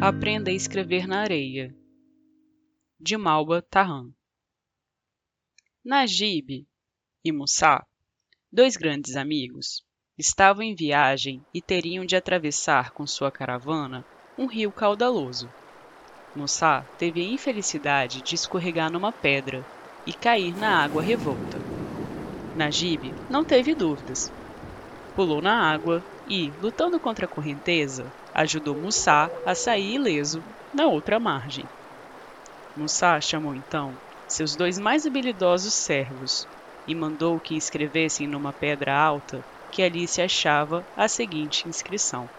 Aprenda a escrever na areia. De Malba Tahan. Najib e Musa, dois grandes amigos, estavam em viagem e teriam de atravessar com sua caravana um rio caudaloso. Musa teve a infelicidade de escorregar numa pedra e cair na água revolta. Najib não teve dúvidas. Pulou na água e, lutando contra a correnteza, ajudou Musa a sair ileso na outra margem. Musa chamou então seus dois mais habilidosos servos e mandou que escrevessem numa pedra alta que ali se achava a seguinte inscrição: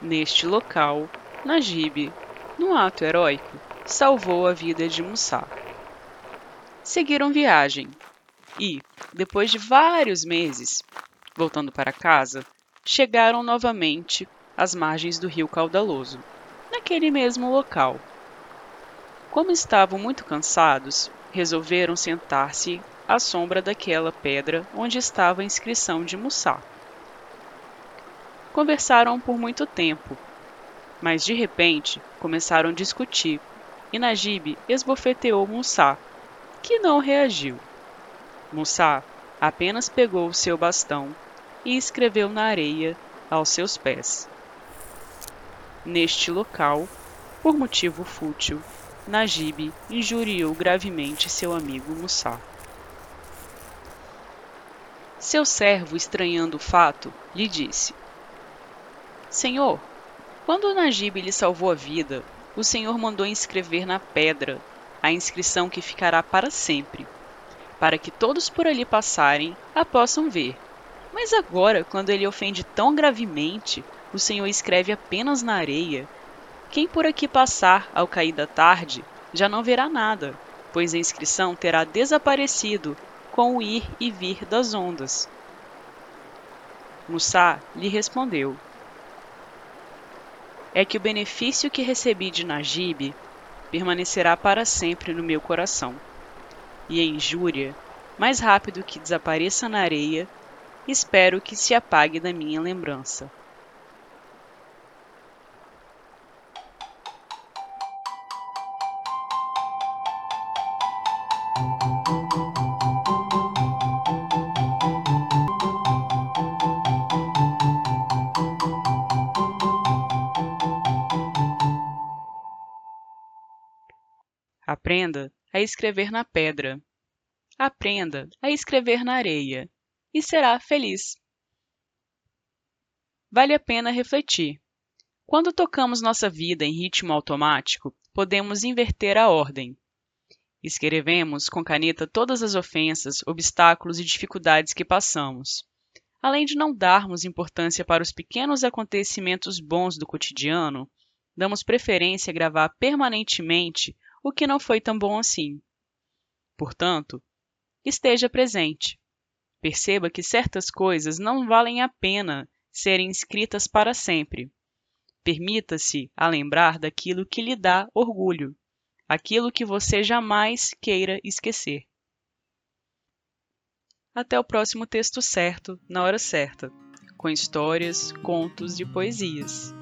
Neste local, Najib, num ato heróico, salvou a vida de Musa. Seguiram viagem e, depois de vários meses, voltando para casa, chegaram novamente às margens do rio caudaloso, naquele mesmo local. Como estavam muito cansados, resolveram sentar-se à sombra daquela pedra onde estava a inscrição de Mussá. Conversaram por muito tempo, mas de repente começaram a discutir e Najib esbofeteou Mussá, que não reagiu. Mussá apenas pegou o seu bastão e escreveu na areia aos seus pés. Neste local, por motivo fútil, Najib injuriou gravemente seu amigo Mussá. Seu servo, estranhando o fato, lhe disse: Senhor, quando Najib lhe salvou a vida, o Senhor mandou inscrever na pedra a inscrição que ficará para sempre, para que todos por ali passarem a possam ver. Mas agora, quando ele ofende tão gravemente, o Senhor escreve apenas na areia. Quem por aqui passar ao cair da tarde já não verá nada, pois a inscrição terá desaparecido com o ir e vir das ondas. Mussá lhe respondeu: É que o benefício que recebi de Najib permanecerá para sempre no meu coração. E a injúria, mais rápido que desapareça na areia, espero que se apague da minha lembrança. Aprenda a escrever na pedra. Aprenda a escrever na areia e será feliz. Vale a pena refletir. Quando tocamos nossa vida em ritmo automático, podemos inverter a ordem. Escrevemos com caneta todas as ofensas, obstáculos e dificuldades que passamos. Além de não darmos importância para os pequenos acontecimentos bons do cotidiano, damos preferência a gravar permanentemente o que não foi tão bom assim. Portanto, esteja presente. Perceba que certas coisas não valem a pena serem escritas para sempre. Permita-se a lembrar daquilo que lhe dá orgulho, aquilo que você jamais queira esquecer. Até o próximo texto certo, na hora certa, com histórias, contos e poesias.